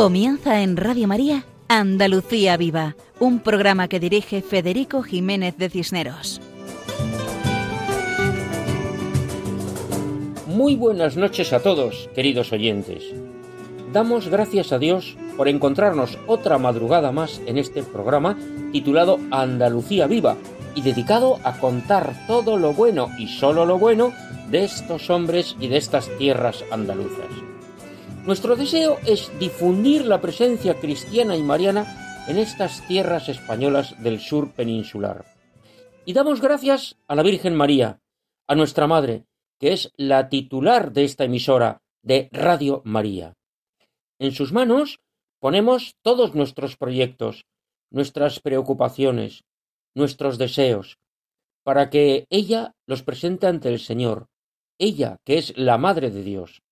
Comienza en Radio María Andalucía Viva, un programa que dirige Federico Jiménez de Cisneros. Muy buenas noches a todos, queridos oyentes. Damos gracias a Dios por encontrarnos otra madrugada más en este programa titulado Andalucía Viva y dedicado a contar todo lo bueno y solo lo bueno de estos hombres y de estas tierras andaluzas. Nuestro deseo es difundir la presencia cristiana y mariana en estas tierras españolas del sur peninsular. Y damos gracias a la Virgen María, a nuestra Madre, que es la titular de esta emisora de Radio María. En sus manos ponemos todos nuestros proyectos, nuestras preocupaciones, nuestros deseos, para que ella los presente ante el Señor, ella que es la Madre de Dios.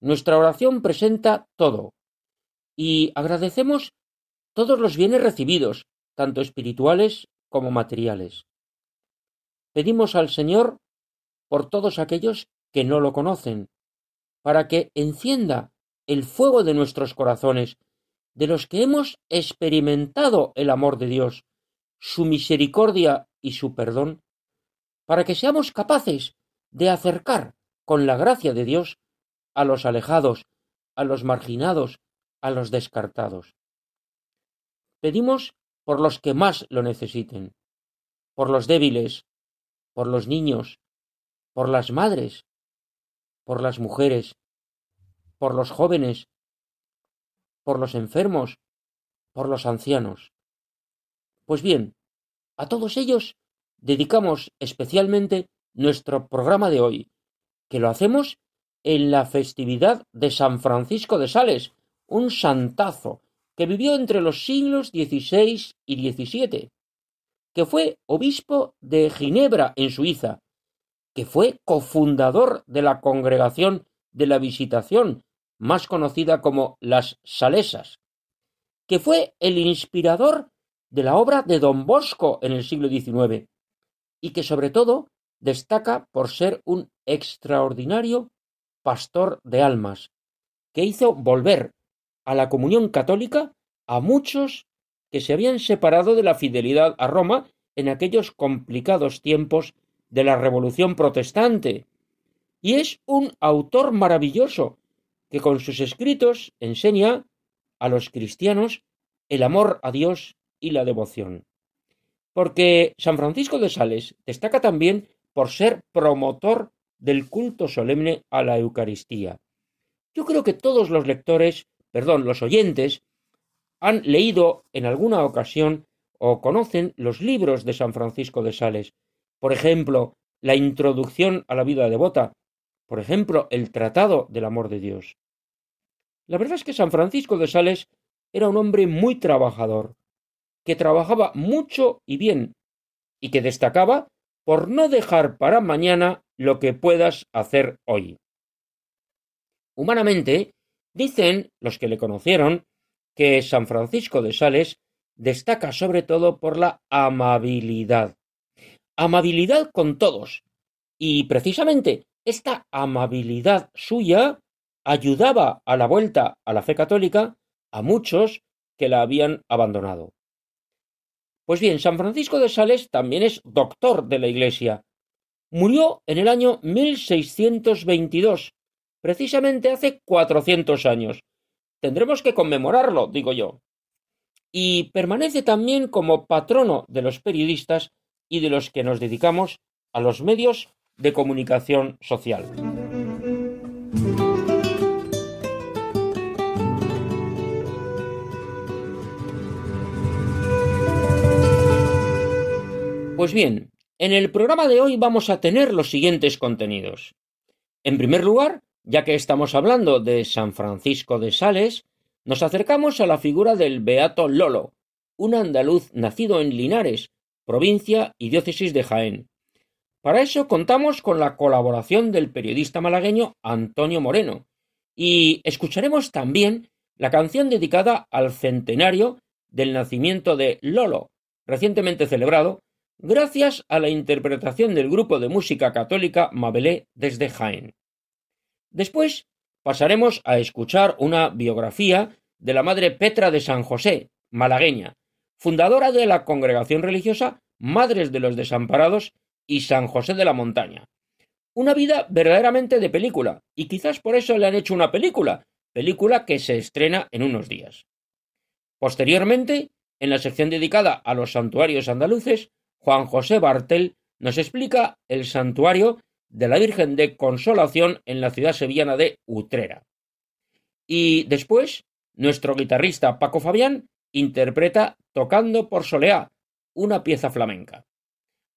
Nuestra oración presenta todo y agradecemos todos los bienes recibidos, tanto espirituales como materiales. Pedimos al Señor por todos aquellos que no lo conocen, para que encienda el fuego de nuestros corazones, de los que hemos experimentado el amor de Dios, su misericordia y su perdón, para que seamos capaces de acercar con la gracia de Dios a los alejados, a los marginados, a los descartados. Pedimos por los que más lo necesiten, por los débiles, por los niños, por las madres, por las mujeres, por los jóvenes, por los enfermos, por los ancianos. Pues bien, a todos ellos dedicamos especialmente nuestro programa de hoy, que lo hacemos en la festividad de San Francisco de Sales, un santazo que vivió entre los siglos XVI y XVII, que fue obispo de Ginebra en Suiza, que fue cofundador de la congregación de la Visitación, más conocida como las Salesas, que fue el inspirador de la obra de Don Bosco en el siglo XIX, y que sobre todo destaca por ser un extraordinario pastor de almas, que hizo volver a la comunión católica a muchos que se habían separado de la fidelidad a Roma en aquellos complicados tiempos de la Revolución Protestante. Y es un autor maravilloso que con sus escritos enseña a los cristianos el amor a Dios y la devoción. Porque San Francisco de Sales destaca también por ser promotor del culto solemne a la Eucaristía. Yo creo que todos los lectores, perdón, los oyentes, han leído en alguna ocasión o conocen los libros de San Francisco de Sales. Por ejemplo, la introducción a la vida devota, por ejemplo, el Tratado del Amor de Dios. La verdad es que San Francisco de Sales era un hombre muy trabajador, que trabajaba mucho y bien, y que destacaba por no dejar para mañana lo que puedas hacer hoy. Humanamente, dicen los que le conocieron que San Francisco de Sales destaca sobre todo por la amabilidad. Amabilidad con todos. Y precisamente esta amabilidad suya ayudaba a la vuelta a la fe católica a muchos que la habían abandonado. Pues bien, San Francisco de Sales también es doctor de la Iglesia. Murió en el año 1622, precisamente hace 400 años. Tendremos que conmemorarlo, digo yo. Y permanece también como patrono de los periodistas y de los que nos dedicamos a los medios de comunicación social. Pues bien, en el programa de hoy vamos a tener los siguientes contenidos. En primer lugar, ya que estamos hablando de San Francisco de Sales, nos acercamos a la figura del Beato Lolo, un andaluz nacido en Linares, provincia y diócesis de Jaén. Para eso contamos con la colaboración del periodista malagueño Antonio Moreno, y escucharemos también la canción dedicada al centenario del nacimiento de Lolo, recientemente celebrado gracias a la interpretación del grupo de música católica Mabelé desde Jaén. Después pasaremos a escuchar una biografía de la Madre Petra de San José, malagueña, fundadora de la congregación religiosa Madres de los Desamparados y San José de la Montaña. Una vida verdaderamente de película, y quizás por eso le han hecho una película, película que se estrena en unos días. Posteriormente, en la sección dedicada a los santuarios andaluces, Juan José Bartel nos explica el santuario de la Virgen de Consolación en la ciudad sevillana de Utrera. Y después, nuestro guitarrista Paco Fabián interpreta Tocando por Soleá, una pieza flamenca.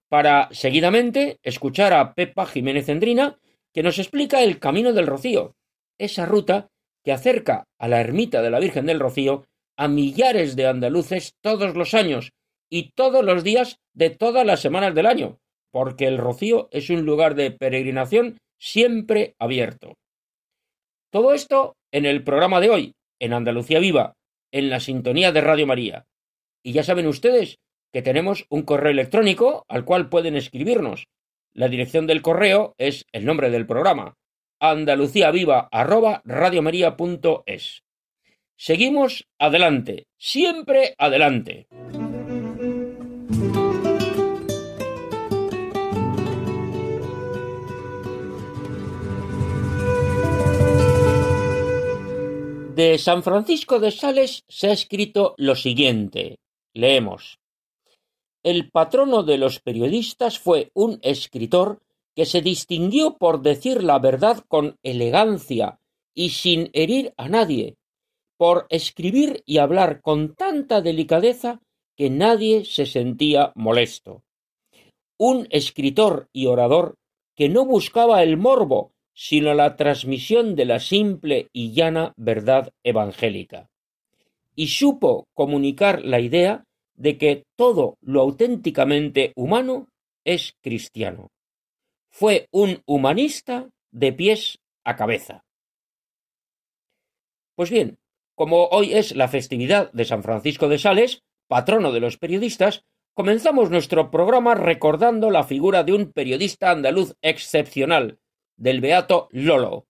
Para seguidamente escuchar a Pepa Jiménez Endrina, que nos explica el Camino del Rocío, esa ruta que acerca a la ermita de la Virgen del Rocío a millares de andaluces todos los años y todos los días de todas las semanas del año, porque el Rocío es un lugar de peregrinación siempre abierto. Todo esto en el programa de hoy, en Andalucía Viva, en la sintonía de Radio María. Y ya saben ustedes que tenemos un correo electrónico al cual pueden escribirnos. La dirección del correo es el nombre del programa, andaluciaviva@radiomaria.es. Seguimos adelante, siempre adelante. De San Francisco de Sales se ha escrito lo siguiente. Leemos. El patrono de los periodistas fue un escritor que se distinguió por decir la verdad con elegancia y sin herir a nadie, por escribir y hablar con tanta delicadeza que nadie se sentía molesto. Un escritor y orador que no buscaba el morbo, sino la transmisión de la simple y llana verdad evangélica. Y supo comunicar la idea de que todo lo auténticamente humano es cristiano. Fue un humanista de pies a cabeza. Pues bien, como hoy es la festividad de San Francisco de Sales, patrono de los periodistas, comenzamos nuestro programa recordando la figura de un periodista andaluz excepcional, del beato Lolo.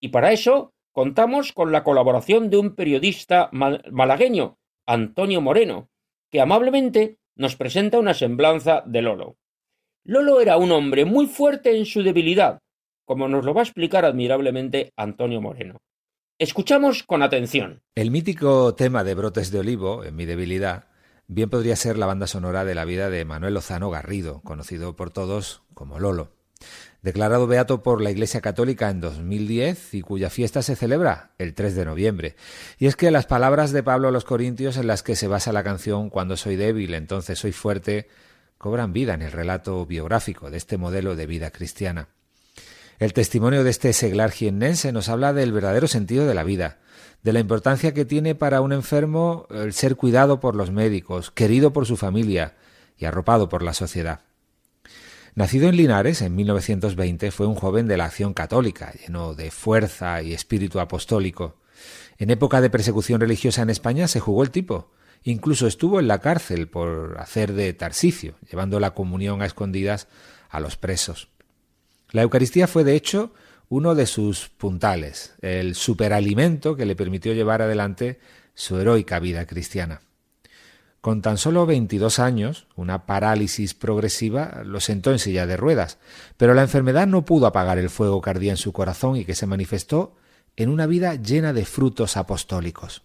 Y para eso contamos con la colaboración de un periodista malagueño, Antonio Moreno, que amablemente nos presenta una semblanza de Lolo. Lolo era un hombre muy fuerte en su debilidad, como nos lo va a explicar admirablemente Antonio Moreno. Escuchamos con atención. El mítico tema de Brotes de Olivo, en mi debilidad, bien podría ser la banda sonora de la vida de Manuel Lozano Garrido, conocido por todos como Lolo. Declarado beato por la Iglesia Católica en 2010 y cuya fiesta se celebra el 3 de noviembre. Y es que las palabras de Pablo a los Corintios en las que se basa la canción Cuando soy débil, entonces soy fuerte, cobran vida en el relato biográfico de este modelo de vida cristiana. El testimonio de este seglar jiennense nos habla del verdadero sentido de la vida, de la importancia que tiene para un enfermo el ser cuidado por los médicos, querido por su familia y arropado por la sociedad. Nacido en Linares en 1920, fue un joven de la acción católica, lleno de fuerza y espíritu apostólico. En época de persecución religiosa en España se jugó el tipo. Incluso estuvo en la cárcel por hacer de Tarsicio, llevando la comunión a escondidas a los presos. La Eucaristía fue, de hecho, uno de sus puntales, el superalimento que le permitió llevar adelante su heroica vida cristiana. Con tan solo 22 años, una parálisis progresiva lo sentó en silla de ruedas, pero la enfermedad no pudo apagar el fuego que ardía en su corazón y que se manifestó en una vida llena de frutos apostólicos.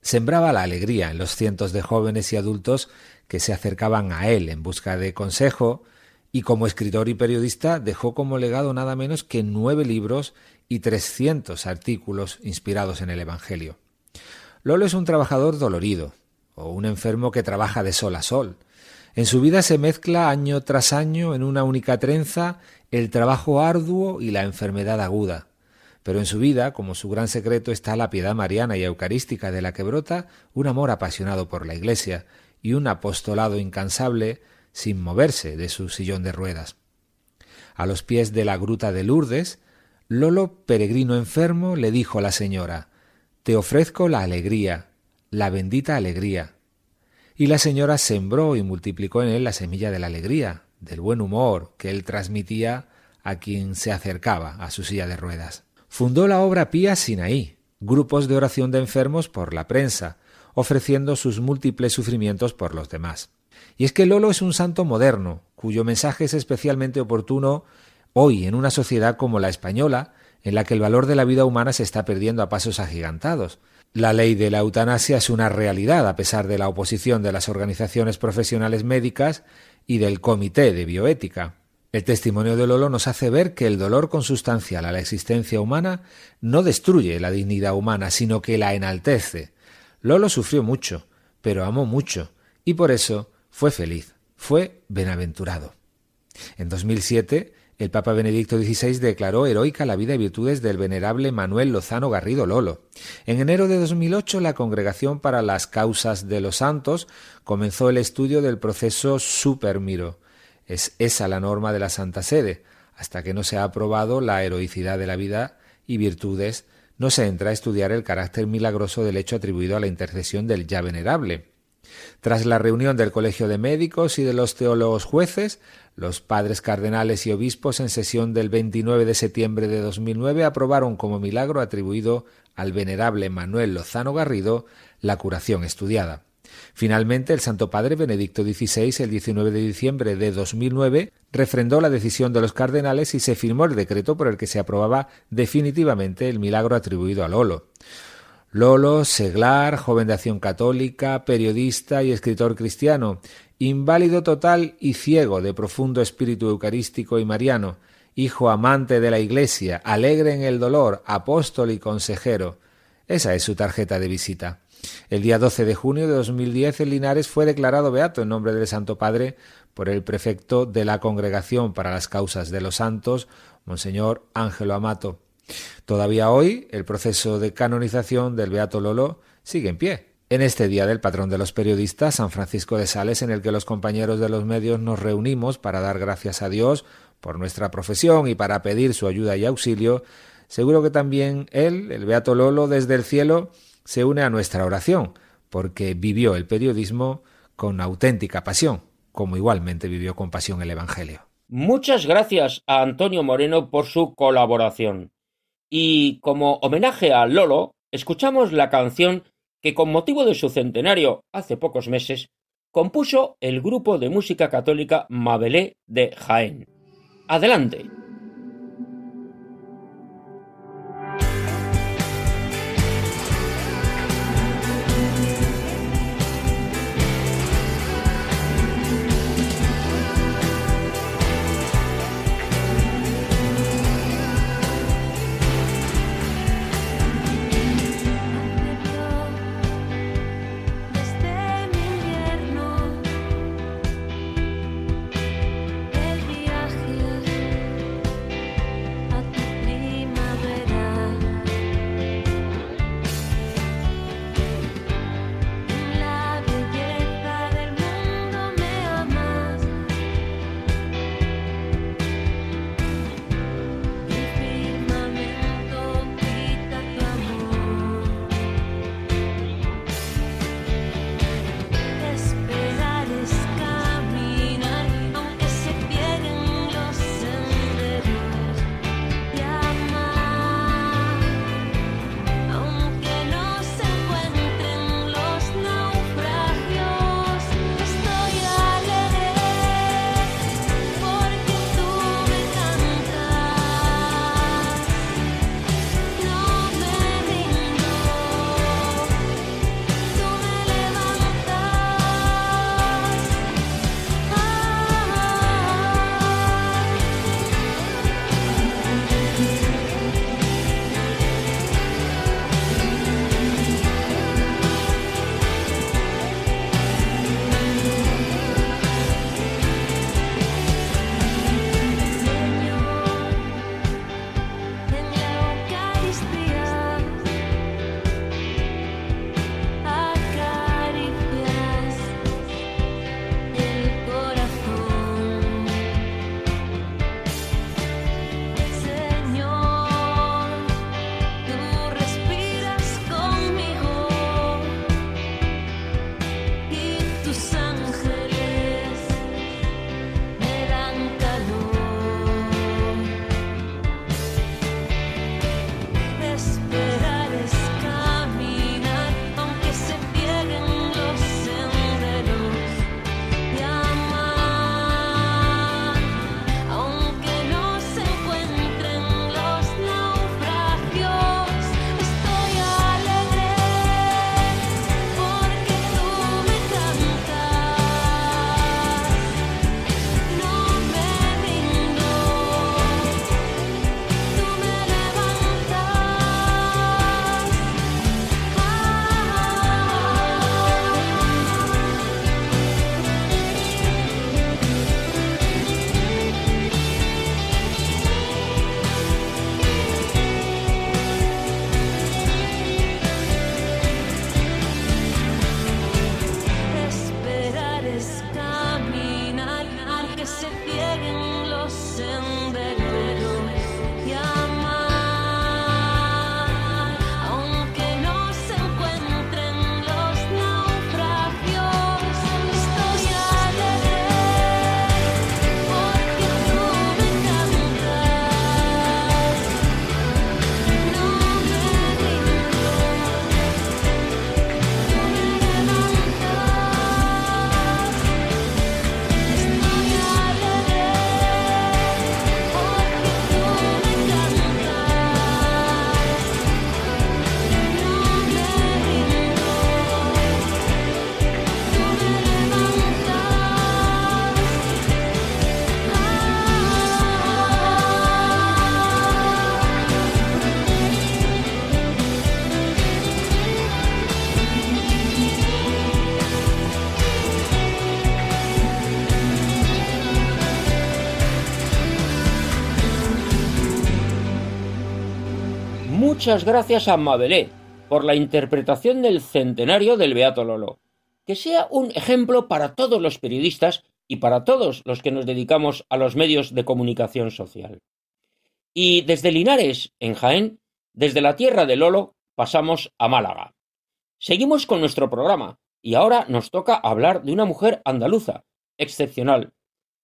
Sembraba la alegría en los cientos de jóvenes y adultos que se acercaban a él en busca de consejo, y como escritor y periodista dejó como legado nada menos que nueve libros y trescientos artículos inspirados en el Evangelio. Lolo es un trabajador dolorido, o un enfermo que trabaja de sol a sol. En su vida se mezcla año tras año en una única trenza el trabajo arduo y la enfermedad aguda. Pero en su vida, como su gran secreto, está la piedad mariana y eucarística de la que brota un amor apasionado por la Iglesia y un apostolado incansable sin moverse de su sillón de ruedas. A los pies de la gruta de Lourdes, Lolo, peregrino enfermo, le dijo a la señora Te ofrezco la alegría, la bendita alegría. Y la señora sembró y multiplicó en él la semilla de la alegría, del buen humor que él transmitía a quien se acercaba a su silla de ruedas. Fundó la obra Pía Sinaí, grupos de oración de enfermos por la prensa, ofreciendo sus múltiples sufrimientos por los demás. Y es que Lolo es un santo moderno, cuyo mensaje es especialmente oportuno hoy en una sociedad como la española, en la que el valor de la vida humana se está perdiendo a pasos agigantados. La ley de la eutanasia es una realidad a pesar de la oposición de las organizaciones profesionales médicas y del Comité de Bioética. El testimonio de Lolo nos hace ver que el dolor consustancial a la existencia humana no destruye la dignidad humana, sino que la enaltece. Lolo sufrió mucho, pero amó mucho, y por eso fue feliz, fue benaventurado. En 2007, el Papa Benedicto XVI declaró heroica la vida y virtudes del venerable Manuel Lozano Garrido Lolo. En enero de 2008, la Congregación para las Causas de los Santos comenzó el estudio del proceso Supermiro. Es esa la norma de la Santa Sede. Hasta que no se ha aprobado la heroicidad de la vida y virtudes, no se entra a estudiar el carácter milagroso del hecho atribuido a la intercesión del ya venerable. Tras la reunión del Colegio de Médicos y de los teólogos jueces, los padres cardenales y obispos en sesión del 29 de septiembre de 2009 aprobaron como milagro atribuido al venerable Manuel Lozano Garrido la curación estudiada. Finalmente, el Santo Padre Benedicto XVI, el 19 de diciembre de 2009, refrendó la decisión de los cardenales y se firmó el decreto por el que se aprobaba definitivamente el milagro atribuido a Lolo. Lolo, seglar, joven de acción católica, periodista y escritor cristiano, inválido total y ciego de profundo espíritu eucarístico y mariano, hijo amante de la Iglesia, alegre en el dolor, apóstol y consejero. Esa es su tarjeta de visita. El día 12 de junio de 2010 en Linares fue declarado beato en nombre del Santo Padre por el prefecto de la Congregación para las Causas de los Santos, Monseñor Ángelo Amato. Todavía hoy el proceso de canonización del Beato Lolo sigue en pie. En este día del patrón de los periodistas, San Francisco de Sales, en el que los compañeros de los medios nos reunimos para dar gracias a Dios por nuestra profesión y para pedir su ayuda y auxilio, seguro que también él, el Beato Lolo, desde el cielo, se une a nuestra oración, porque vivió el periodismo con auténtica pasión, como igualmente vivió con pasión el Evangelio. Muchas gracias a Antonio Moreno por su colaboración. Y como homenaje a Lolo, escuchamos la canción que con motivo de su centenario hace pocos meses compuso el grupo de música católica Mabelé de Jaén. Adelante. Muchas gracias a Mabelé por la interpretación del centenario del Beato Lolo. Que sea un ejemplo para todos los periodistas y para todos los que nos dedicamos a los medios de comunicación social. Y desde Linares, en Jaén, desde la tierra de Lolo, pasamos a Málaga. Seguimos con nuestro programa y ahora nos toca hablar de una mujer andaluza, excepcional,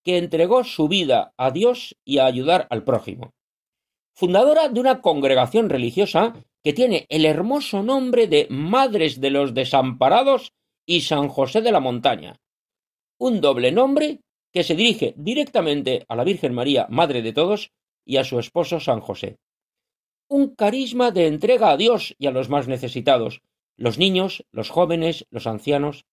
que entregó su vida a Dios y a ayudar al prójimo. Fundadora de una congregación religiosa que tiene el hermoso nombre de Madres de los Desamparados y San José de la Montaña. Un doble nombre que se dirige directamente a la Virgen María, Madre de todos, y a su esposo San José. Un carisma de entrega a Dios y a los más necesitados, los niños, los jóvenes, los ancianos.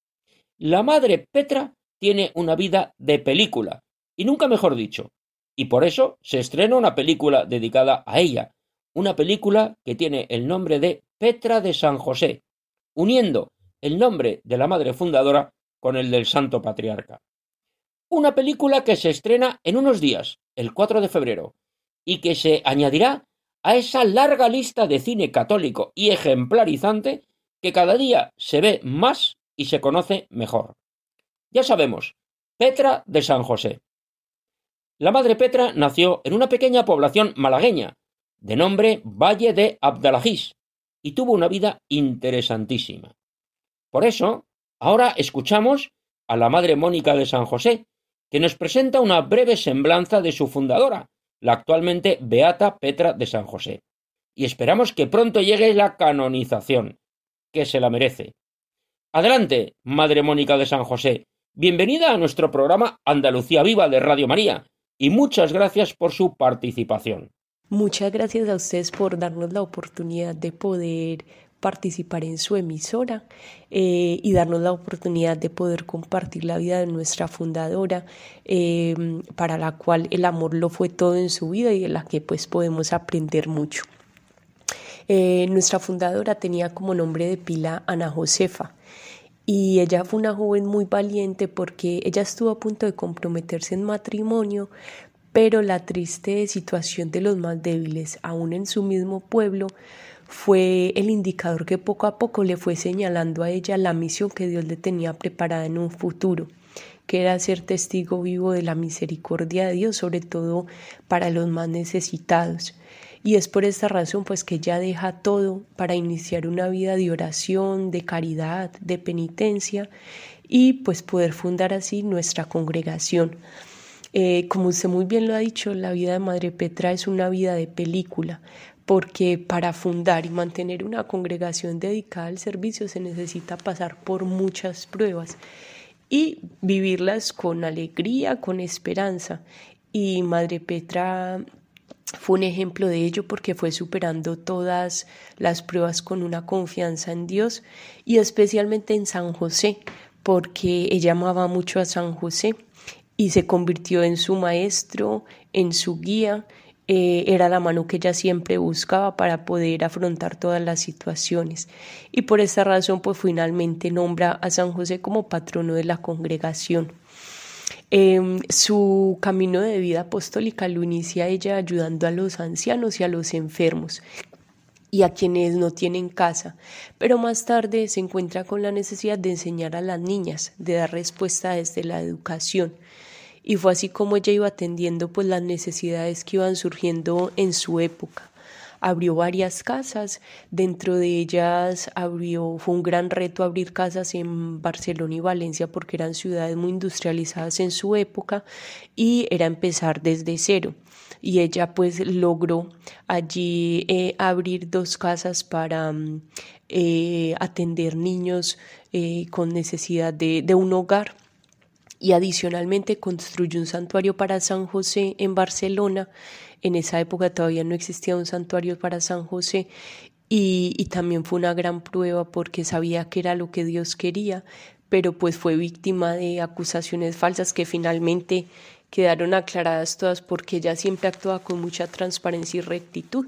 La Madre Petra tiene una vida de película, y nunca mejor dicho, y por eso se estrena una película dedicada a ella, una película que tiene el nombre de Petra de San José, uniendo el nombre de la madre fundadora con el del Santo Patriarca. Una película que se estrena en unos días, el 4 de febrero, y que se añadirá a esa larga lista de cine católico y ejemplarizante que cada día se ve más y se conoce mejor. Ya sabemos, Petra de San José. La madre Petra nació en una pequeña población malagueña, de nombre Valle de Abdalajís, y tuvo una vida interesantísima. Por eso, ahora escuchamos a la madre Mónica de San José, que nos presenta una breve semblanza de su fundadora, la actualmente Beata Petra de San José. Y esperamos que pronto llegue la canonización, que se la merece. Adelante, Madre Mónica de San José. Bienvenida a nuestro programa Andalucía Viva de Radio María y muchas gracias por su participación. Muchas gracias a ustedes por darnos la oportunidad de poder participar en su emisora eh, y darnos la oportunidad de poder compartir la vida de nuestra fundadora, eh, para la cual el amor lo fue todo en su vida y de la que pues podemos aprender mucho. Eh, nuestra fundadora tenía como nombre de pila Ana Josefa y ella fue una joven muy valiente porque ella estuvo a punto de comprometerse en matrimonio, pero la triste situación de los más débiles, aún en su mismo pueblo, fue el indicador que poco a poco le fue señalando a ella la misión que Dios le tenía preparada en un futuro, que era ser testigo vivo de la misericordia de Dios, sobre todo para los más necesitados. Y es por esta razón pues que ella deja todo para iniciar una vida de oración, de caridad, de penitencia y pues poder fundar así nuestra congregación. Eh, como usted muy bien lo ha dicho, la vida de Madre Petra es una vida de película, porque para fundar y mantener una congregación dedicada al servicio se necesita pasar por muchas pruebas y vivirlas con alegría, con esperanza. Y Madre Petra fue un ejemplo de ello porque fue superando todas las pruebas con una confianza en Dios y especialmente en San José, porque ella amaba mucho a San José y se convirtió en su maestro, en su guía, eh, era la mano que ella siempre buscaba para poder afrontar todas las situaciones. Y por esa razón, pues finalmente nombra a San José como patrono de la congregación. Em, su camino de vida apostólica lo inicia ella ayudando a los ancianos y a los enfermos y a quienes no tienen casa, pero más tarde se encuentra con la necesidad de enseñar a las niñas, de dar respuesta desde la educación. Y fue así como ella iba atendiendo pues las necesidades que iban surgiendo en su época abrió varias casas, dentro de ellas abrió, fue un gran reto abrir casas en Barcelona y Valencia porque eran ciudades muy industrializadas en su época y era empezar desde cero. Y ella pues logró allí eh, abrir dos casas para mm, eh, atender niños eh, con necesidad de, de, un hogar. Y adicionalmente construyó un santuario para San José en Barcelona en esa época todavía no existía un santuario para San José y, también fue una gran prueba porque sabía que era lo que Dios quería, pero pues fue víctima de acusaciones falsas que finalmente quedaron aclaradas todas porque ella siempre actuaba con mucha transparencia y rectitud.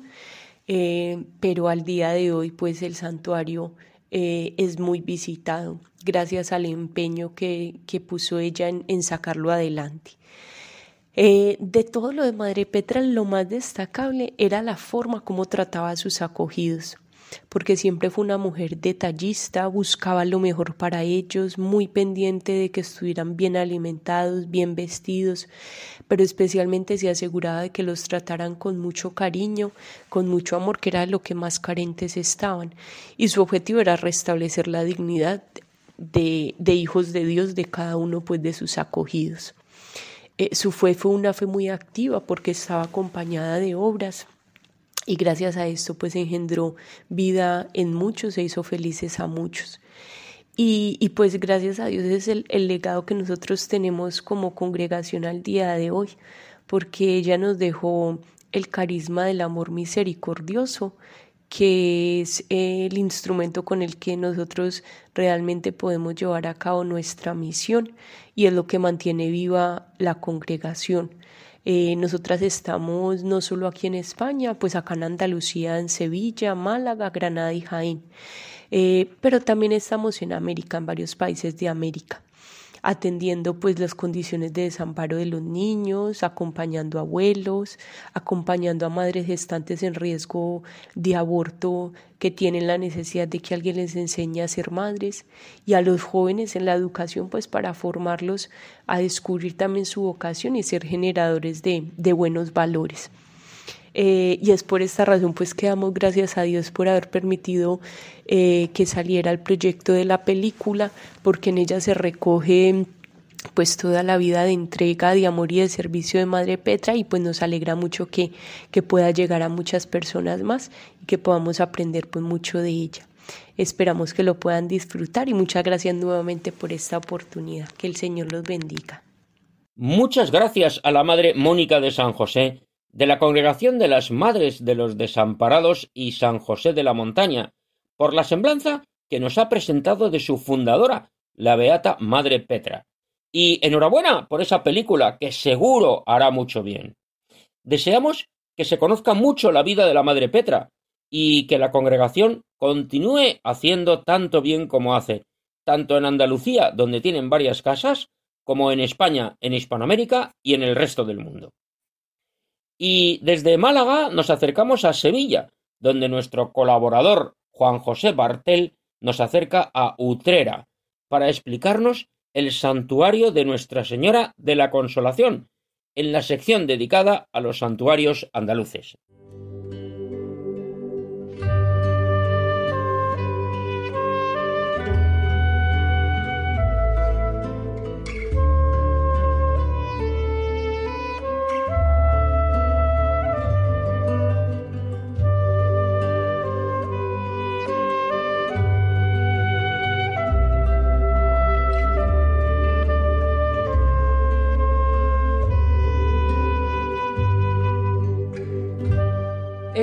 Eh, pero al día de hoy pues el santuario eh, es muy visitado gracias al empeño que, puso ella en sacarlo adelante. Eh, de todo lo de Madre Petra, lo más destacable era la forma como trataba a sus acogidos porque siempre fue una mujer detallista, buscaba lo mejor para ellos, muy pendiente de que estuvieran bien alimentados, bien vestidos, pero especialmente se aseguraba de que los trataran con mucho cariño, con mucho amor, que era lo que más carentes estaban. Y su objetivo era restablecer la dignidad de, de hijos de Dios de cada uno pues, de sus acogidos. Eh, su fe fue una fe muy activa porque estaba acompañada de obras y gracias a esto pues engendró vida en muchos, se hizo felices a muchos. Y, y pues gracias a Dios es el, el legado que nosotros tenemos como congregación al día de hoy, porque ella nos dejó el carisma del amor misericordioso, que es el instrumento con el que nosotros realmente podemos llevar a cabo nuestra misión y es lo que mantiene viva la congregación. Eh, nosotras estamos no solo aquí en España, pues acá en Andalucía, en Sevilla, Málaga, Granada y Jaén, eh, pero también estamos en América, en varios países de América atendiendo pues las condiciones de desamparo de los niños, acompañando a abuelos, acompañando a madres gestantes en riesgo de aborto que tienen la necesidad de que alguien les enseñe a ser madres y a los jóvenes en la educación pues para formarlos a descubrir también su vocación y ser generadores de, de buenos valores. Eh, y es por esta razón pues que damos gracias a Dios por haber permitido eh, que saliera el proyecto de la película, porque en ella se recoge pues toda la vida de entrega, de amor y de servicio de Madre Petra y pues nos alegra mucho que, que pueda llegar a muchas personas más y que podamos aprender pues mucho de ella. Esperamos que lo puedan disfrutar y muchas gracias nuevamente por esta oportunidad. Que el Señor los bendiga. Muchas gracias a la Madre Mónica de San José de la Congregación de las Madres de los Desamparados y San José de la Montaña, por la semblanza que nos ha presentado de su fundadora, la Beata Madre Petra. Y enhorabuena por esa película que seguro hará mucho bien. Deseamos que se conozca mucho la vida de la Madre Petra y que la congregación continúe haciendo tanto bien como hace, tanto en Andalucía, donde tienen varias casas, como en España, en Hispanoamérica y en el resto del mundo. Y desde Málaga nos acercamos a Sevilla, donde nuestro colaborador Juan José Bartel nos acerca a Utrera para explicarnos el santuario de Nuestra Señora de la Consolación, en la sección dedicada a los santuarios andaluces.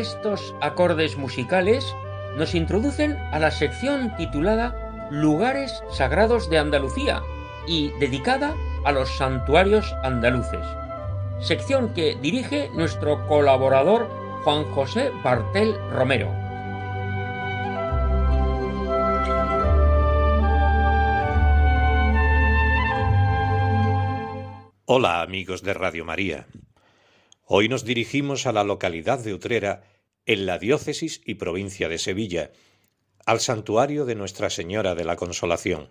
Estos acordes musicales nos introducen a la sección titulada Lugares Sagrados de Andalucía y dedicada a los santuarios andaluces, sección que dirige nuestro colaborador Juan José Bartel Romero. Hola amigos de Radio María. Hoy nos dirigimos a la localidad de Utrera, en la diócesis y provincia de Sevilla, al santuario de Nuestra Señora de la Consolación.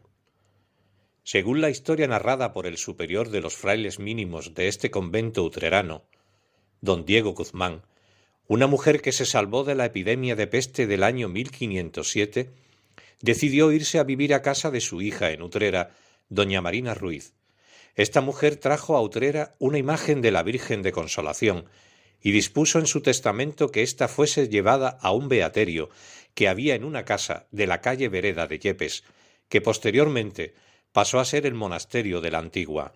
Según la historia narrada por el superior de los frailes mínimos de este convento utrerano, don Diego Guzmán, una mujer que se salvó de la epidemia de peste del año 1507, decidió irse a vivir a casa de su hija en Utrera, doña Marina Ruiz, esta mujer trajo a Utrera una imagen de la Virgen de Consolación y dispuso en su testamento que ésta fuese llevada a un beaterio que había en una casa de la calle Vereda de Yepes, que posteriormente pasó a ser el monasterio de la Antigua.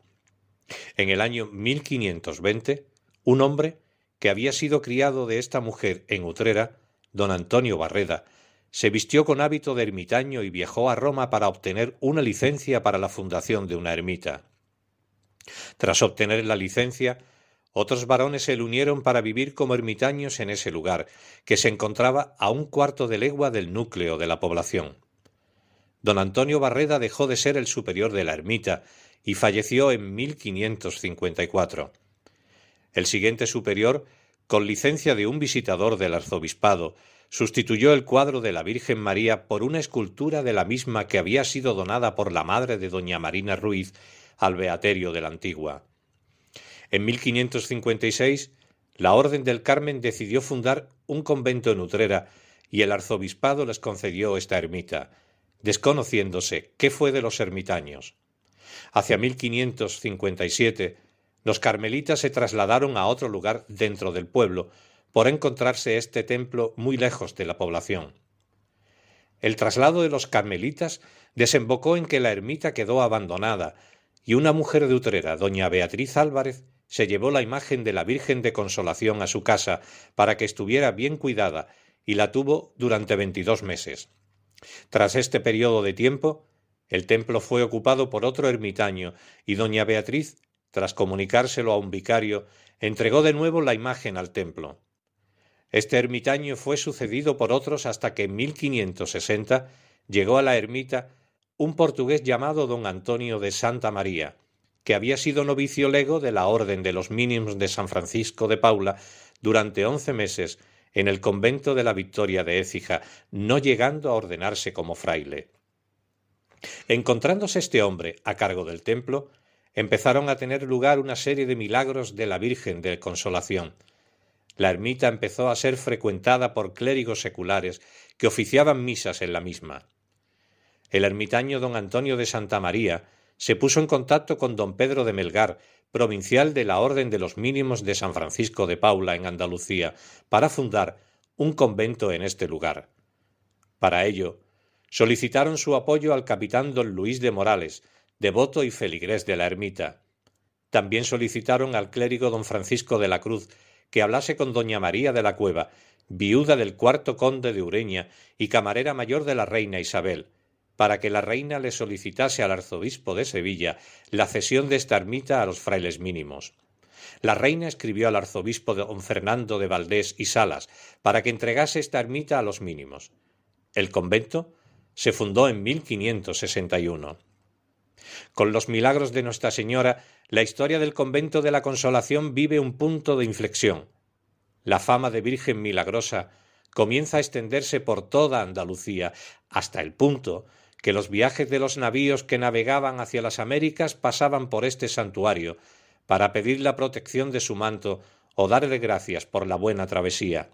En el año 1520, un hombre que había sido criado de esta mujer en Utrera, don Antonio Barreda, se vistió con hábito de ermitaño y viajó a Roma para obtener una licencia para la fundación de una ermita. Tras obtener la licencia, otros varones se le unieron para vivir como ermitaños en ese lugar, que se encontraba a un cuarto de legua del núcleo de la población. Don Antonio Barreda dejó de ser el superior de la ermita y falleció en 1554. El siguiente superior, con licencia de un visitador del arzobispado, sustituyó el cuadro de la Virgen María por una escultura de la misma que había sido donada por la madre de doña Marina Ruiz al Beaterio de la Antigua. En 1556, la Orden del Carmen decidió fundar un convento en Utrera y el arzobispado les concedió esta ermita, desconociéndose qué fue de los ermitaños. Hacia 1557, los carmelitas se trasladaron a otro lugar dentro del pueblo, por encontrarse este templo muy lejos de la población. El traslado de los carmelitas desembocó en que la ermita quedó abandonada y una mujer de Utrera, doña Beatriz Álvarez, se llevó la imagen de la Virgen de Consolación a su casa para que estuviera bien cuidada y la tuvo durante veintidós meses. Tras este periodo de tiempo, el templo fue ocupado por otro ermitaño y doña Beatriz, tras comunicárselo a un vicario, entregó de nuevo la imagen al templo. Este ermitaño fue sucedido por otros hasta que en 1560 llegó a la ermita un portugués llamado don Antonio de Santa María, que había sido novicio lego de la Orden de los Mínimos de San Francisco de Paula durante once meses en el convento de la Victoria de Écija, no llegando a ordenarse como fraile. Encontrándose este hombre a cargo del templo, empezaron a tener lugar una serie de milagros de la Virgen de Consolación. La ermita empezó a ser frecuentada por clérigos seculares que oficiaban misas en la misma. El ermitaño don Antonio de Santa María se puso en contacto con don Pedro de Melgar, provincial de la Orden de los Mínimos de San Francisco de Paula en Andalucía, para fundar un convento en este lugar. Para ello, solicitaron su apoyo al capitán don Luis de Morales, devoto y feligrés de la ermita. También solicitaron al clérigo don Francisco de la Cruz que hablase con doña María de la Cueva, viuda del cuarto conde de Ureña y camarera mayor de la reina Isabel, para que la reina le solicitase al arzobispo de Sevilla la cesión de esta ermita a los frailes mínimos. La reina escribió al arzobispo don Fernando de Valdés y Salas para que entregase esta ermita a los mínimos. El convento se fundó en 1561. Con los milagros de Nuestra Señora, la historia del convento de la Consolación vive un punto de inflexión. La fama de Virgen milagrosa comienza a extenderse por toda Andalucía, hasta el punto que los viajes de los navíos que navegaban hacia las Américas pasaban por este santuario, para pedir la protección de su manto o darle gracias por la buena travesía.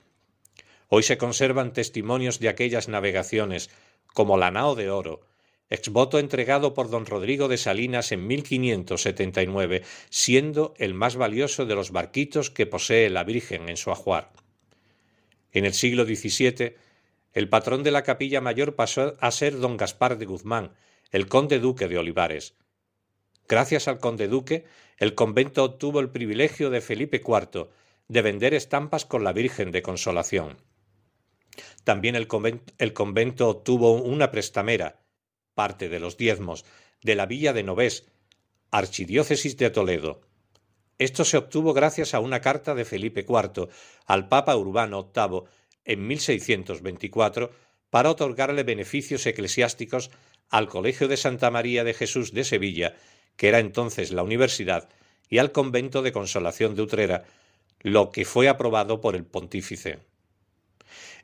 Hoy se conservan testimonios de aquellas navegaciones, como la nao de oro, exvoto entregado por don Rodrigo de Salinas en 1579, siendo el más valioso de los barquitos que posee la Virgen en su ajuar. En el siglo XVII el patrón de la capilla mayor pasó a ser don Gaspar de Guzmán, el conde duque de Olivares. Gracias al conde duque, el convento obtuvo el privilegio de Felipe IV de vender estampas con la Virgen de Consolación. También el convento, obtuvo una prestamera, parte de los diezmos, de la villa de Novés, archidiócesis de Toledo. Esto se obtuvo gracias a una carta de Felipe IV al Papa Urbano VIII en 1624 para otorgarle beneficios eclesiásticos al Colegio de Santa María de Jesús de Sevilla, que era entonces la universidad, y al convento de Consolación de Utrera, lo que fue aprobado por el pontífice.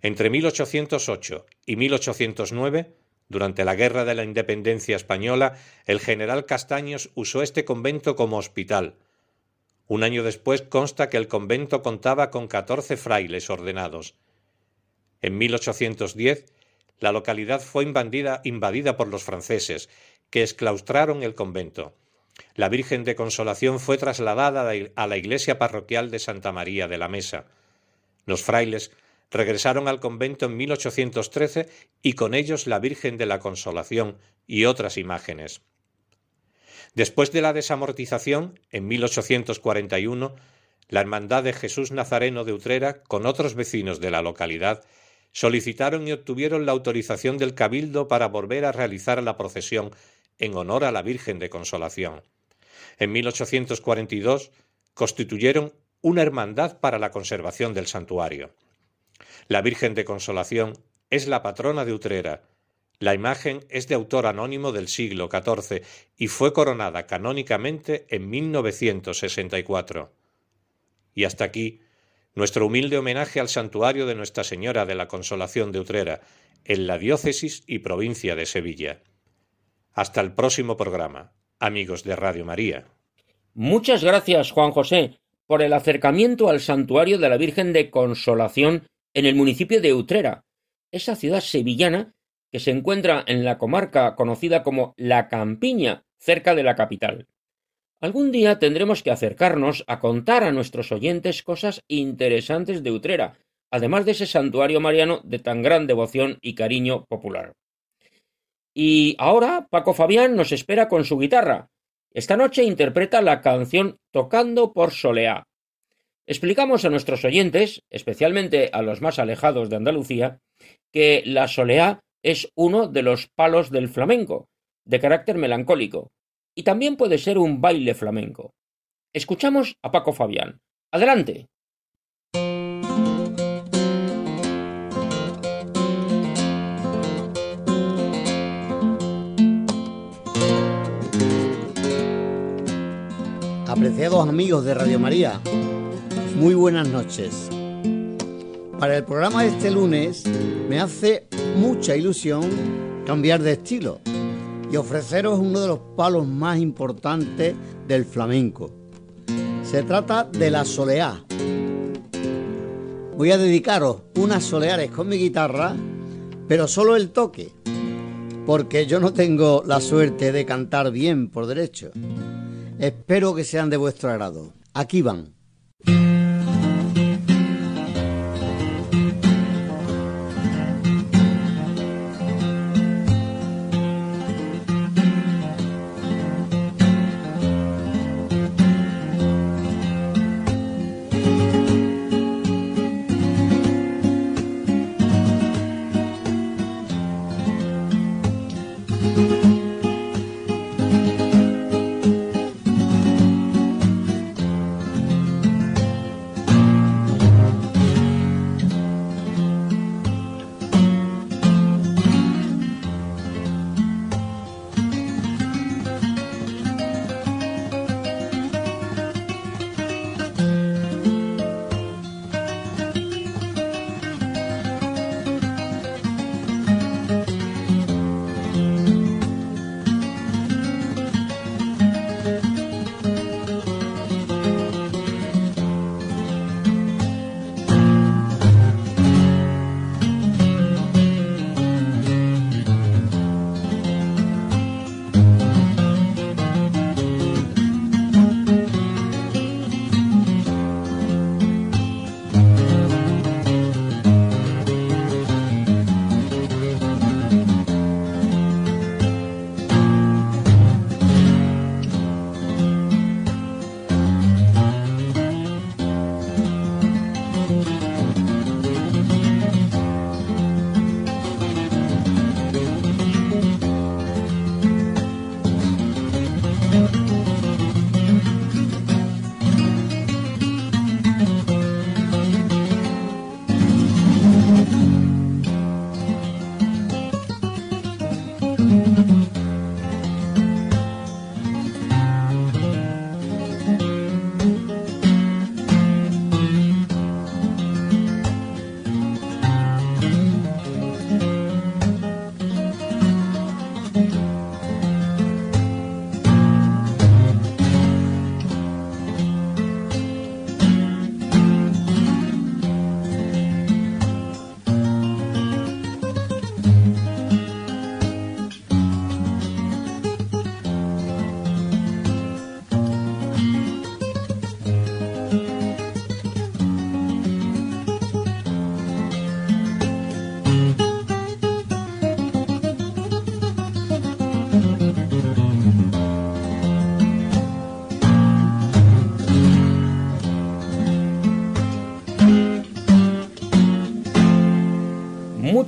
Entre 1808 y 1809, durante la Guerra de la Independencia Española, el general Castaños usó este convento como hospital. Un año después consta que el convento contaba con catorce frailes ordenados. En 1810, la localidad fue invadida, invadida por los franceses, que exclaustraron el convento. La Virgen de Consolación fue trasladada a la iglesia parroquial de Santa María de la Mesa. Los frailes regresaron al convento en 1813 y con ellos la Virgen de la Consolación y otras imágenes. Después de la desamortización, en 1841, la Hermandad de Jesús Nazareno de Utrera, con otros vecinos de la localidad, solicitaron y obtuvieron la autorización del Cabildo para volver a realizar la procesión en honor a la Virgen de Consolación. En 1842 constituyeron una hermandad para la conservación del santuario. La Virgen de Consolación es la patrona de Utrera. La imagen es de autor anónimo del siglo XIV y fue coronada canónicamente en 1964. Y hasta aquí nuestro humilde homenaje al santuario de Nuestra Señora de la Consolación de Utrera, en la diócesis y provincia de Sevilla. Hasta el próximo programa, amigos de Radio María. Muchas gracias, Juan José, por el acercamiento al santuario de la Virgen de Consolación en el municipio de Utrera, esa ciudad sevillana que se encuentra en la comarca conocida como La Campiña, cerca de la capital. Algún día tendremos que acercarnos a contar a nuestros oyentes cosas interesantes de Utrera, además de ese santuario mariano de tan gran devoción y cariño popular. Y ahora Paco Fabián nos espera con su guitarra. Esta noche interpreta la canción Tocando por Soleá. Explicamos a nuestros oyentes, especialmente a los más alejados de Andalucía, que la soleá es uno de los palos del flamenco, de carácter melancólico, y también puede ser un baile flamenco. Escuchamos a Paco Fabián. Adelante. Apreciados amigos de Radio María, muy buenas noches. Para el programa de este lunes me hace mucha ilusión cambiar de estilo y ofreceros uno de los palos más importantes del flamenco. Se trata de la soleá. Voy a dedicaros unas soleares con mi guitarra, pero solo el toque, porque yo no tengo la suerte de cantar bien por derecho. Espero que sean de vuestro agrado. Aquí van.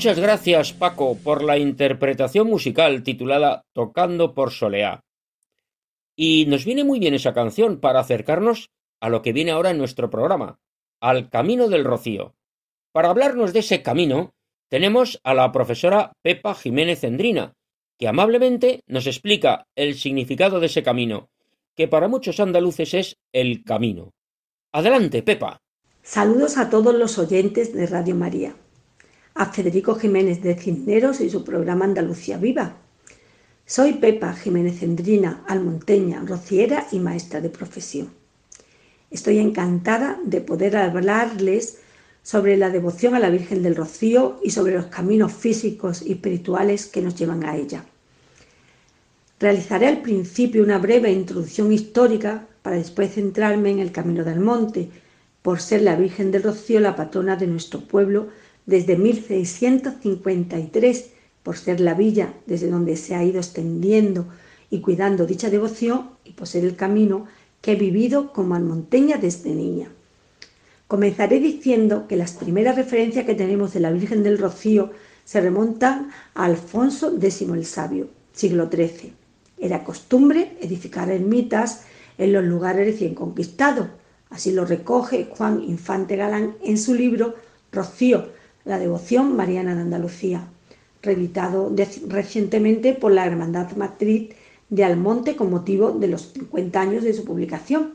Muchas gracias, Paco, por la interpretación musical titulada Tocando por Soleá. Y nos viene muy bien esa canción para acercarnos a lo que viene ahora en nuestro programa, al Camino del Rocío. Para hablarnos de ese camino, tenemos a la profesora Pepa Jiménez Endrina, que amablemente nos explica el significado de ese camino, que para muchos andaluces es el camino. Adelante, Pepa. Saludos a todos los oyentes de Radio María, a Federico Jiménez de Cisneros y su programa Andalucía Viva. Soy Pepa Jiménez Endrina, almonteña, rociera y maestra de profesión. Estoy encantada de poder hablarles sobre la devoción a la Virgen del Rocío y sobre los caminos físicos y espirituales que nos llevan a ella. Realizaré al principio una breve introducción histórica para después centrarme en el Camino del Monte, por ser la Virgen del Rocío la patrona de nuestro pueblo desde 1653, por ser la villa desde donde se ha ido extendiendo y cuidando dicha devoción y por ser el camino que he vivido como almonteña desde niña. Comenzaré diciendo que las primeras referencias que tenemos de la Virgen del Rocío se remontan a Alfonso X el Sabio, siglo XIII. Era costumbre edificar ermitas en los lugares recién conquistados. Así lo recoge Juan Infante Galán en su libro Rocío, la devoción mariana de Andalucía, reeditado recientemente por la Hermandad Matriz de Almonte con motivo de los 50 años de su publicación,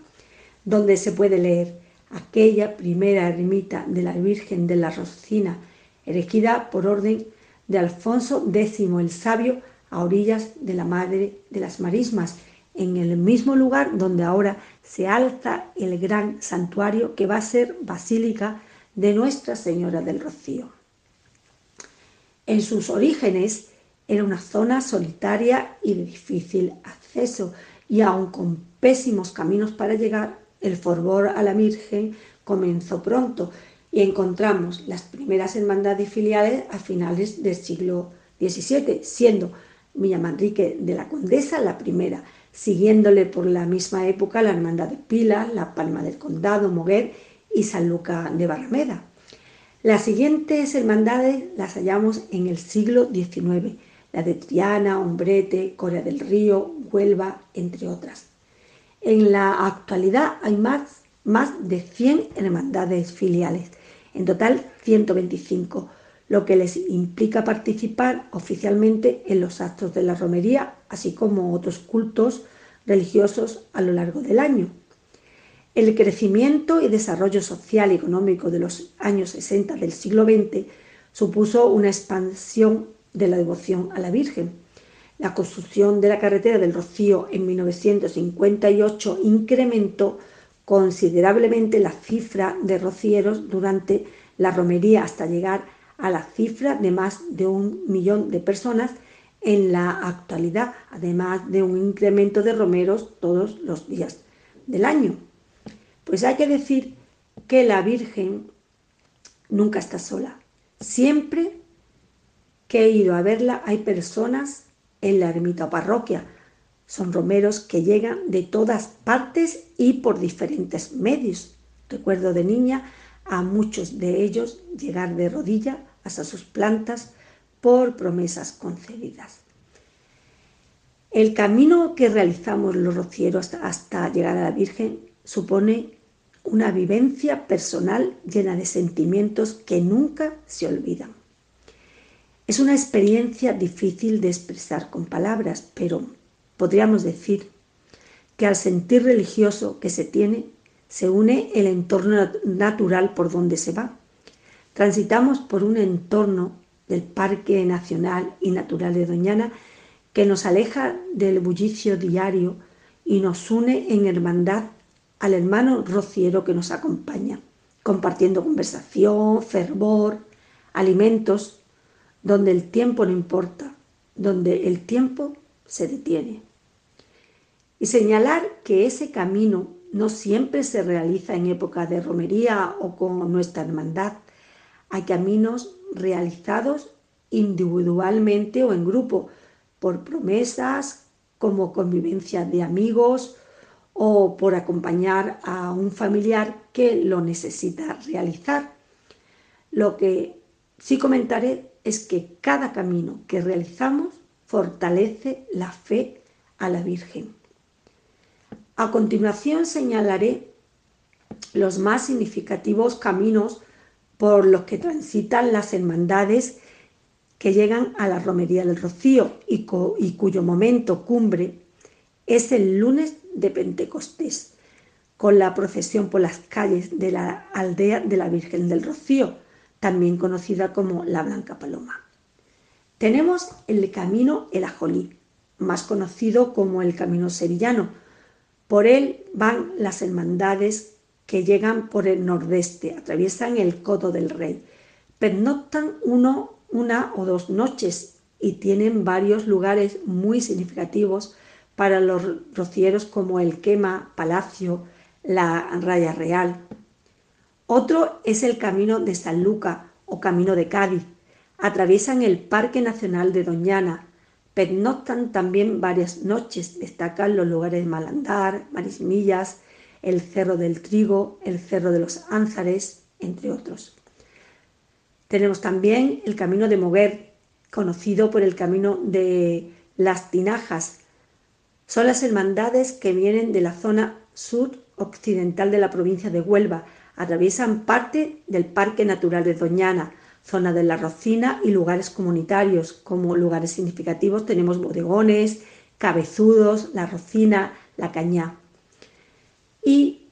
donde se puede leer aquella primera ermita de la Virgen de la Rocina, erigida por orden de Alfonso X el Sabio a orillas de la Madre de las Marismas, en el mismo lugar donde ahora se alza el gran santuario que va a ser Basílica de Nuestra Señora del Rocío. En sus orígenes era una zona solitaria y de difícil acceso y aun con pésimos caminos para llegar, el fervor a la Virgen comenzó pronto y encontramos las primeras hermandades filiales a finales del siglo XVII, siendo Villa Manrique de la Condesa la primera, siguiéndole por la misma época la Hermandad de Pilas, la Palma del Condado, Moguer y San Luca de Barrameda. Las siguientes hermandades las hallamos en el siglo XIX, la de Triana, Hombrete, Corea del Río, Huelva, entre otras. En la actualidad hay más, más de 100 hermandades filiales, en total 125, lo que les implica participar oficialmente en los actos de la romería, así como otros cultos religiosos a lo largo del año. El crecimiento y desarrollo social y económico de los años 60 del siglo XX supuso una expansión de la devoción a la Virgen. La construcción de la carretera del Rocío en 1958 incrementó considerablemente la cifra de rocieros durante la romería hasta llegar a la cifra de más de un millón de personas en la actualidad, además de un incremento de romeros todos los días del año. Pues hay que decir que la Virgen nunca está sola. Siempre que he ido a verla hay personas en la ermita parroquia. Son romeros que llegan de todas partes y por diferentes medios. Recuerdo de niña a muchos de ellos llegar de rodilla hasta sus plantas por promesas concedidas. El camino que realizamos los rocieros hasta llegar a la Virgen supone una vivencia personal llena de sentimientos que nunca se olvidan. Es una experiencia difícil de expresar con palabras, pero podríamos decir que al sentir religioso que se tiene, se une el entorno natural por donde se va. Transitamos por un entorno del Parque Nacional y Natural de Doñana que nos aleja del bullicio diario y nos une en hermandad al hermano rociero que nos acompaña, compartiendo conversación, fervor, alimentos, donde el tiempo no importa, donde el tiempo se detiene. Y señalar que ese camino no siempre se realiza en época de romería o con nuestra hermandad. Hay caminos realizados individualmente o en grupo, por promesas, como convivencia de amigos o por acompañar a un familiar que lo necesita realizar. Lo que sí comentaré es que cada camino que realizamos fortalece la fe a la Virgen. A continuación señalaré los más significativos caminos por los que transitan las hermandades que llegan a la Romería del Rocío y, cuyo momento cumbre es el lunes de Pentecostés, con la procesión por las calles de la aldea de la Virgen del Rocío, también conocida como la Blanca Paloma. Tenemos el camino El Ajolí, más conocido como el camino sevillano. Por él van las hermandades que llegan por el nordeste, atraviesan el Codo del Rey, pernoctan uno, una o dos noches y tienen varios lugares muy significativos para los rocieros como el Quema, Palacio, la Raya Real. Otro es el Camino de San Luca o Camino de Cádiz. Atraviesan el Parque Nacional de Doñana. Pernoctan también varias noches. Destacan los lugares de Malandar, Marismillas, el Cerro del Trigo, el Cerro de los Ánzares, entre otros. Tenemos también el Camino de Moguer, conocido por el Camino de las Tinajas. Son las hermandades que vienen de la zona sur occidental de la provincia de Huelva. Atraviesan parte del Parque Natural de Doñana, zona de la Rocina y lugares comunitarios. Como lugares significativos tenemos bodegones, cabezudos, la Rocina, la Cañá. Y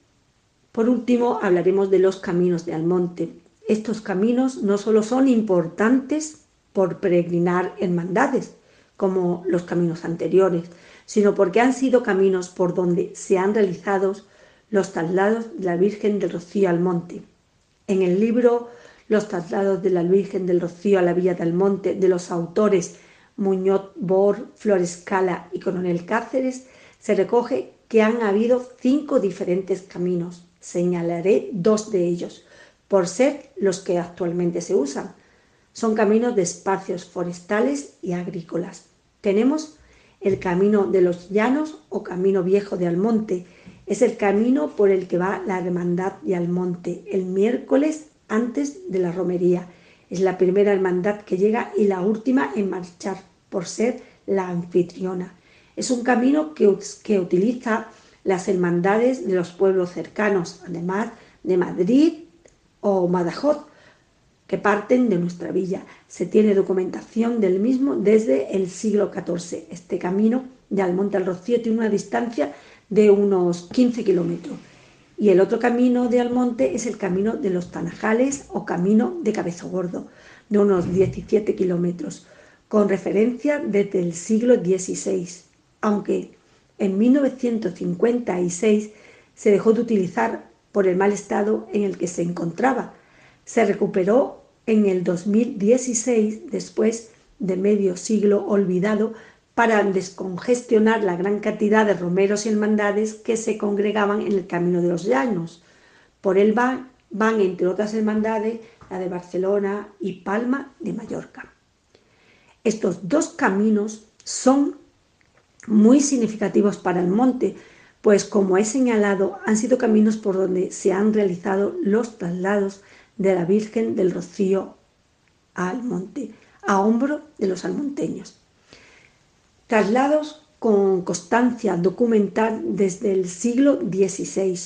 por último hablaremos de los caminos de Almonte. Estos caminos no solo son importantes por peregrinar hermandades, como los caminos anteriores, sino porque han sido caminos por donde se han realizado los traslados de la Virgen del Rocío al monte. En el libro Los traslados de la Virgen del Rocío a la Villa del Monte de los autores Muñoz Bor, Flores Cala y Coronel Cáceres se recoge que han habido cinco diferentes caminos. Señalaré dos de ellos, por ser los que actualmente se usan. Son caminos de espacios forestales y agrícolas. Tenemos el camino de los llanos o camino viejo de Almonte, es el camino por el que va la hermandad de Almonte el miércoles antes de la romería. Es la primera hermandad que llega y la última en marchar, por ser la anfitriona. Es un camino que, que utiliza las hermandades de los pueblos cercanos, además de Madrid o Badajoz, que parten de nuestra villa. Se tiene documentación del mismo desde el siglo XIV. Este camino de Almonte al Rocío tiene una distancia de unos 15 kilómetros. Y el otro camino de Almonte es el camino de los Tanajales o camino de Cabezo Gordo, de unos 17 kilómetros, con referencia desde el siglo XVI, aunque en 1956 se dejó de utilizar por el mal estado en el que se encontraba. Se recuperó en el 2016, después de medio siglo olvidado, para descongestionar la gran cantidad de romeros y hermandades que se congregaban en el Camino de los Llanos. Por él van, van entre otras hermandades, la de Barcelona y Palma de Mallorca. Estos dos caminos son muy significativos para el monte, pues como he señalado, han sido caminos por donde se han realizado los traslados de la Virgen del Rocío al monte, a hombro de los almonteños traslados con constancia documental desde el siglo XVI,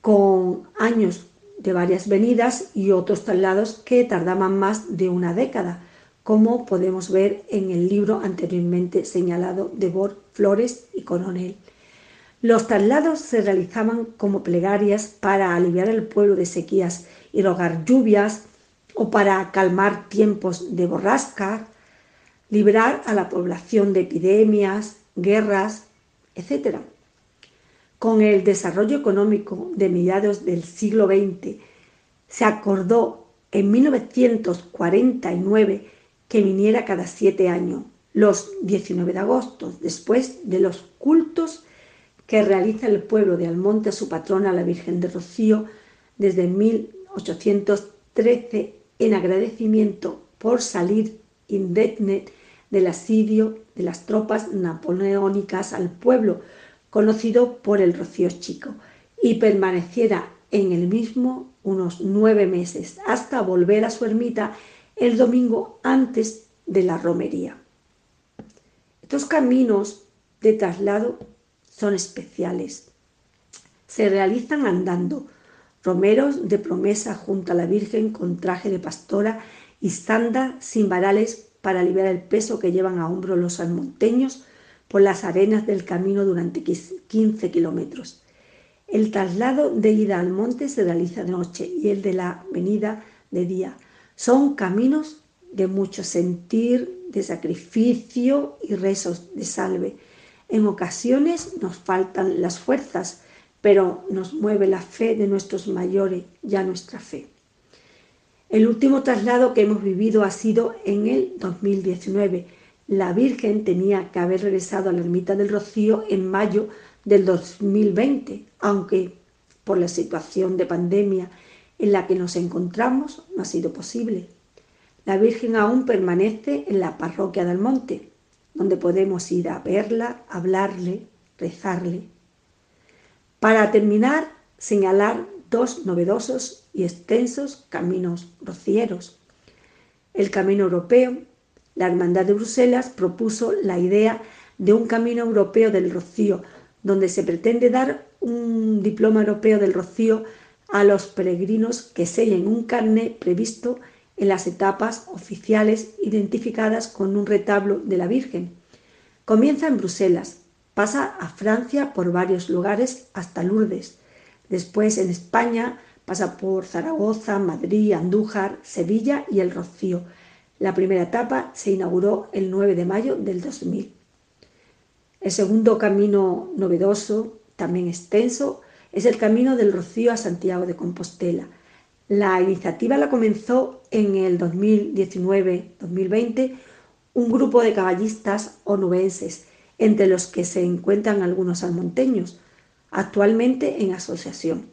con años de varias venidas y otros traslados que tardaban más de una década, como podemos ver en el libro anteriormente señalado de Bor, Flores y Coronel. Los traslados se realizaban como plegarias para aliviar al pueblo de sequías y rogar lluvias o para calmar tiempos de borrasca, librar a la población de epidemias, guerras, etc. Con el desarrollo económico de mediados del siglo XX, se acordó en 1949 que viniera cada siete años, los 19 de agosto, después de los cultos que realiza el pueblo de Almonte a su patrona, la Virgen de Rocío, desde 1813 en agradecimiento por salir indemne del asidio de las tropas napoleónicas al pueblo, conocido por el Rocío Chico, y permaneciera en el mismo unos nueve meses, hasta volver a su ermita el domingo antes de la romería. Estos caminos de traslado son especiales. Se realizan andando, romeros de promesa junto a la Virgen con traje de pastora y sanda sin varales para aliviar el peso que llevan a hombro los almonteños por las arenas del camino durante 15 kilómetros. El traslado de ida al monte se realiza de noche y el de la venida de día. Son caminos de mucho sentir, de sacrificio y rezos de salve. En ocasiones nos faltan las fuerzas, pero nos mueve la fe de nuestros mayores, ya nuestra fe. El último traslado que hemos vivido ha sido en el 2019. La Virgen tenía que haber regresado a la ermita del Rocío en mayo del 2020, aunque por la situación de pandemia en la que nos encontramos no ha sido posible. La Virgen aún permanece en la parroquia del Monte, donde podemos ir a verla, hablarle, rezarle. Para terminar, señalar dos novedosos y extensos caminos rocieros. El Camino Europeo, la Hermandad de Bruselas propuso la idea de un Camino Europeo del Rocío, donde se pretende dar un diploma europeo del Rocío a los peregrinos que sellen un carné previsto en las etapas oficiales identificadas con un retablo de la Virgen. Comienza en Bruselas, pasa a Francia por varios lugares hasta Lourdes. Después en España pasa por Zaragoza, Madrid, Andújar, Sevilla y El Rocío. La primera etapa se inauguró el 9 de mayo del 2000. El segundo camino novedoso, también extenso, es el camino del Rocío a Santiago de Compostela. La iniciativa la comenzó en el 2019-2020 un grupo de caballistas onubenses, entre los que se encuentran algunos almonteños, actualmente en asociación,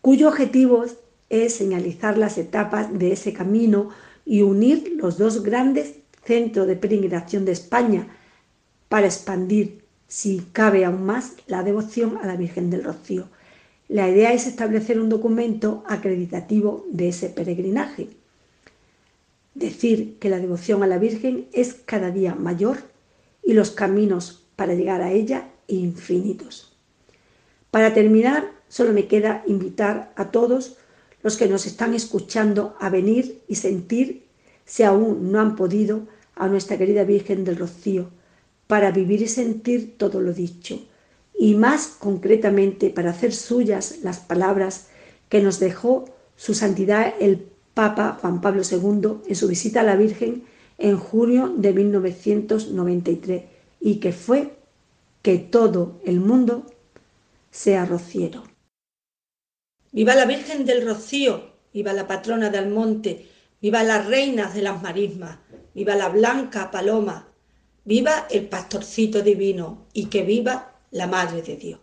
cuyo objetivo es señalizar las etapas de ese camino y unir los dos grandes centros de peregrinación de España para expandir, si cabe aún más, la devoción a la Virgen del Rocío la idea es establecer un documento acreditativo de ese peregrinaje. Decir que la devoción a la Virgen es cada día mayor y los caminos para llegar a ella infinitos. Para terminar, solo me queda invitar a todos los que nos están escuchando a venir y sentir, si aún no han podido, a nuestra querida Virgen del Rocío, para vivir y sentir todo lo dicho y más concretamente para hacer suyas las palabras que nos dejó su santidad el Papa Juan Pablo II en su visita a la Virgen en junio de 1993 y que fue que todo el mundo sea rociero. Viva la Virgen del Rocío, viva la patrona del monte, viva las reinas de las marismas, viva la blanca paloma, viva el pastorcito divino y que viva la Madre de Dios.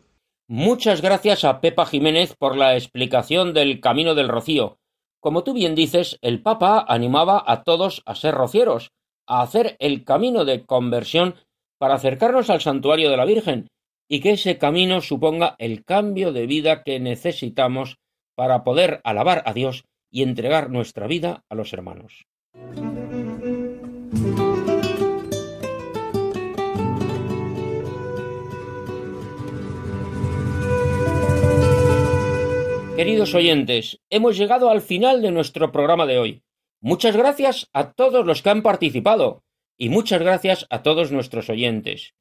Muchas gracias a Pepa Jiménez por la explicación del Camino del Rocío. Como tú bien dices, el Papa animaba a todos a ser rocieros, a hacer el camino de conversión para acercarnos al santuario de la Virgen, y que ese camino suponga el cambio de vida que necesitamos para poder alabar a Dios y entregar nuestra vida a los hermanos. Queridos oyentes, hemos llegado al final de nuestro programa de hoy. Muchas gracias a todos los que han participado y muchas gracias a todos nuestros oyentes.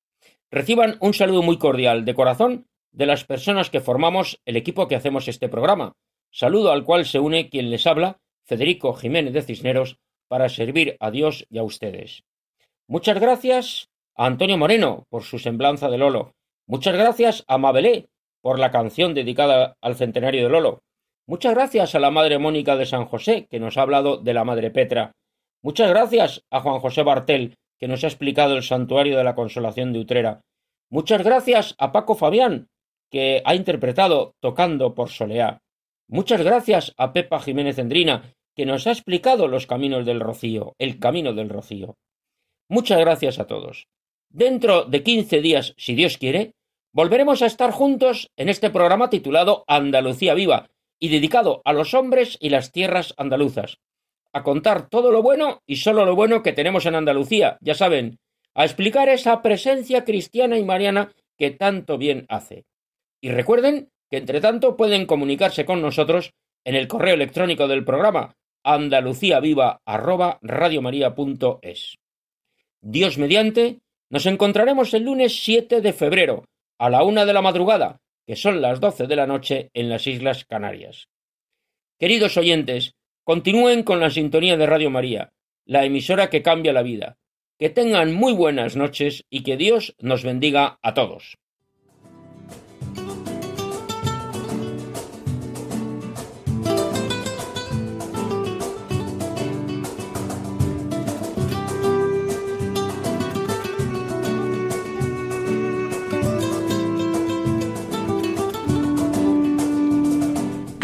Reciban un saludo muy cordial de corazón de las personas que formamos el equipo que hacemos este programa, saludo al cual se une quien les habla, Federico Jiménez de Cisneros, para servir a Dios y a ustedes. Muchas gracias a Antonio Moreno por su semblanza de Lolo. Muchas gracias a Mabelé por la canción dedicada al centenario de Lolo. Muchas gracias a la Madre Mónica de San José, que nos ha hablado de la Madre Petra. Muchas gracias a Juan José Bartel, que nos ha explicado el santuario de la Consolación de Utrera. Muchas gracias a Paco Fabián, que ha interpretado Tocando por Soleá. Muchas gracias a Pepa Jiménez Endrina, que nos ha explicado los caminos del Rocío, el camino del Rocío. Muchas gracias a todos. Dentro de quince días, si Dios quiere, Volveremos a estar juntos en este programa titulado Andalucía Viva y dedicado a los hombres y las tierras andaluzas. A contar todo lo bueno y solo lo bueno que tenemos en Andalucía, ya saben, a explicar esa presencia cristiana y mariana que tanto bien hace. Y recuerden que entre tanto pueden comunicarse con nosotros en el correo electrónico del programa andaluciaviva@radiomaria.es. Dios mediante, nos encontraremos el lunes 7 de febrero a la una de la madrugada, que son las doce de la noche en las Islas Canarias. Queridos oyentes, continúen con la sintonía de Radio María, la emisora que cambia la vida. Que tengan muy buenas noches y que Dios nos bendiga a todos.